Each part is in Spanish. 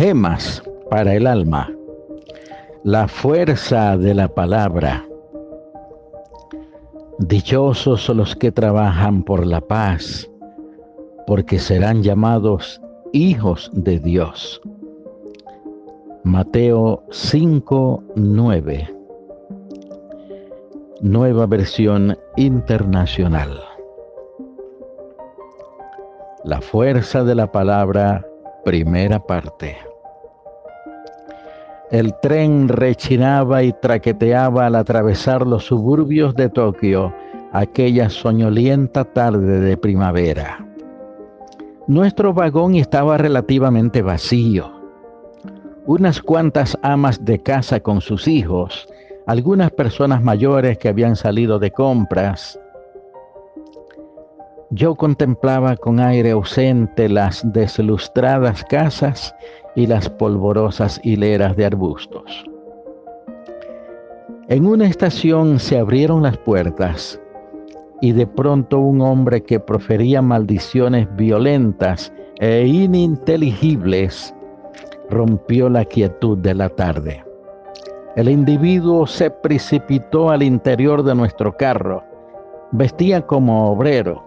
Gemas para el alma. La fuerza de la palabra. Dichosos los que trabajan por la paz, porque serán llamados hijos de Dios. Mateo 5, 9. Nueva versión internacional. La fuerza de la palabra, primera parte. El tren rechinaba y traqueteaba al atravesar los suburbios de Tokio aquella soñolienta tarde de primavera. Nuestro vagón estaba relativamente vacío unas cuantas amas de casa con sus hijos, algunas personas mayores que habían salido de compras. Yo contemplaba con aire ausente las deslustradas casas y las polvorosas hileras de arbustos. En una estación se abrieron las puertas y de pronto un hombre que profería maldiciones violentas e ininteligibles rompió la quietud de la tarde. El individuo se precipitó al interior de nuestro carro. Vestía como obrero.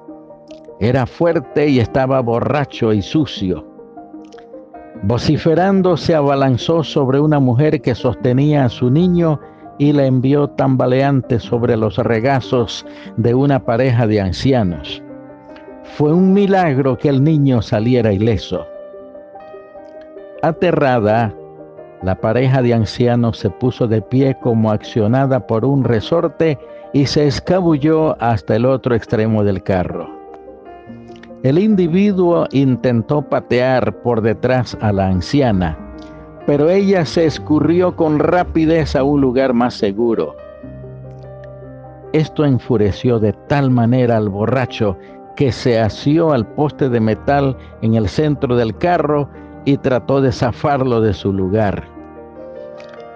Era fuerte y estaba borracho y sucio. Vociferando se abalanzó sobre una mujer que sostenía a su niño y la envió tambaleante sobre los regazos de una pareja de ancianos. Fue un milagro que el niño saliera ileso. Aterrada, la pareja de ancianos se puso de pie como accionada por un resorte y se escabulló hasta el otro extremo del carro. El individuo intentó patear por detrás a la anciana, pero ella se escurrió con rapidez a un lugar más seguro. Esto enfureció de tal manera al borracho que se asió al poste de metal en el centro del carro y trató de zafarlo de su lugar.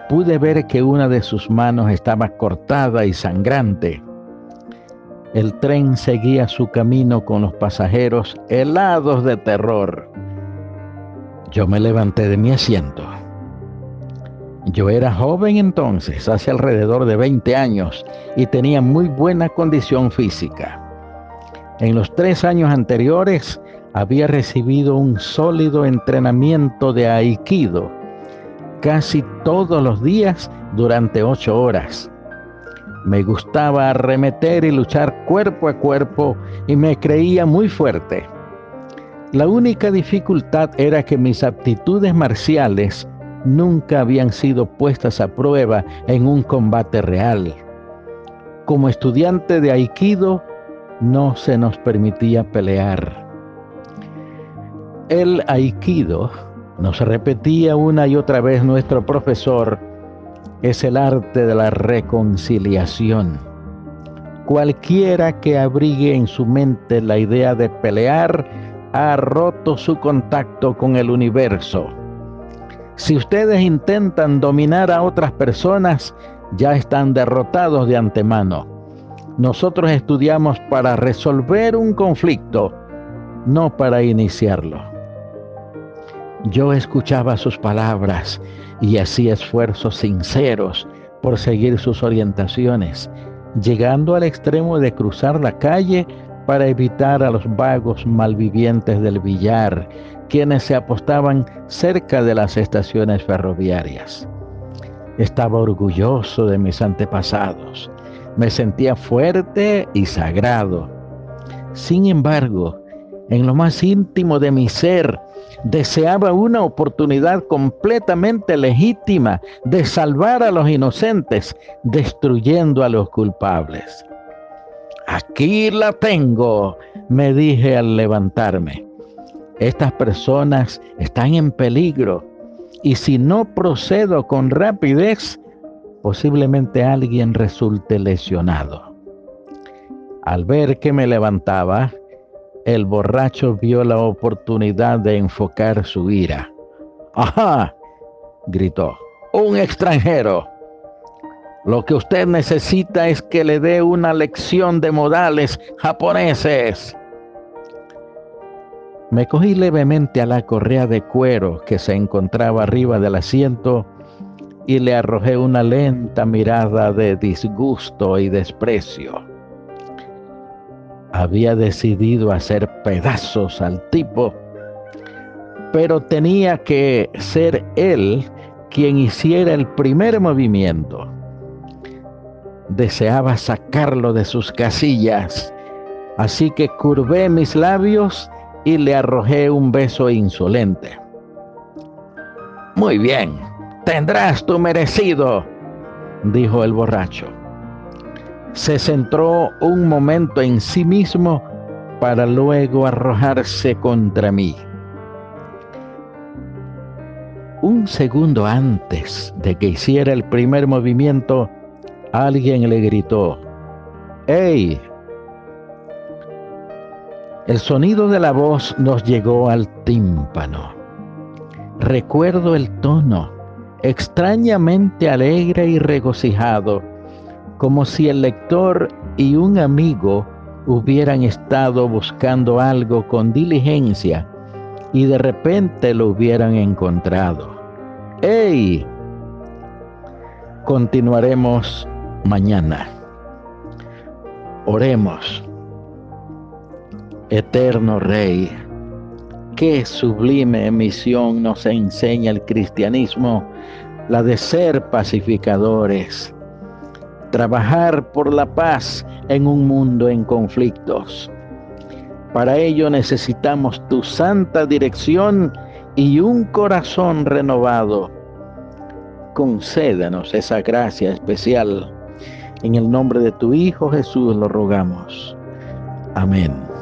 Pude ver que una de sus manos estaba cortada y sangrante. El tren seguía su camino con los pasajeros helados de terror. Yo me levanté de mi asiento. Yo era joven entonces, hace alrededor de 20 años, y tenía muy buena condición física. En los tres años anteriores había recibido un sólido entrenamiento de aikido casi todos los días durante ocho horas. Me gustaba arremeter y luchar cuerpo a cuerpo y me creía muy fuerte. La única dificultad era que mis aptitudes marciales nunca habían sido puestas a prueba en un combate real. Como estudiante de Aikido, no se nos permitía pelear. El aikido, nos repetía una y otra vez nuestro profesor, es el arte de la reconciliación. Cualquiera que abrigue en su mente la idea de pelear ha roto su contacto con el universo. Si ustedes intentan dominar a otras personas, ya están derrotados de antemano. Nosotros estudiamos para resolver un conflicto, no para iniciarlo. Yo escuchaba sus palabras y hacía esfuerzos sinceros por seguir sus orientaciones, llegando al extremo de cruzar la calle para evitar a los vagos malvivientes del billar, quienes se apostaban cerca de las estaciones ferroviarias. Estaba orgulloso de mis antepasados, me sentía fuerte y sagrado. Sin embargo, en lo más íntimo de mi ser, deseaba una oportunidad completamente legítima de salvar a los inocentes, destruyendo a los culpables. Aquí la tengo, me dije al levantarme. Estas personas están en peligro y si no procedo con rapidez, posiblemente alguien resulte lesionado. Al ver que me levantaba, el borracho vio la oportunidad de enfocar su ira. ¡Ajá! gritó. Un extranjero. Lo que usted necesita es que le dé una lección de modales japoneses. Me cogí levemente a la correa de cuero que se encontraba arriba del asiento y le arrojé una lenta mirada de disgusto y desprecio. Había decidido hacer pedazos al tipo, pero tenía que ser él quien hiciera el primer movimiento. Deseaba sacarlo de sus casillas, así que curvé mis labios y le arrojé un beso insolente. Muy bien, tendrás tu merecido, dijo el borracho. Se centró un momento en sí mismo para luego arrojarse contra mí. Un segundo antes de que hiciera el primer movimiento, alguien le gritó, ¡Ey! El sonido de la voz nos llegó al tímpano. Recuerdo el tono, extrañamente alegre y regocijado, como si el lector y un amigo hubieran estado buscando algo con diligencia y de repente lo hubieran encontrado. ¡Ey! Continuaremos mañana. Oremos. Eterno Rey, qué sublime misión nos enseña el cristianismo, la de ser pacificadores, trabajar por la paz en un mundo en conflictos. Para ello necesitamos tu santa dirección y un corazón renovado. Concédanos esa gracia especial. En el nombre de tu Hijo Jesús lo rogamos. Amén.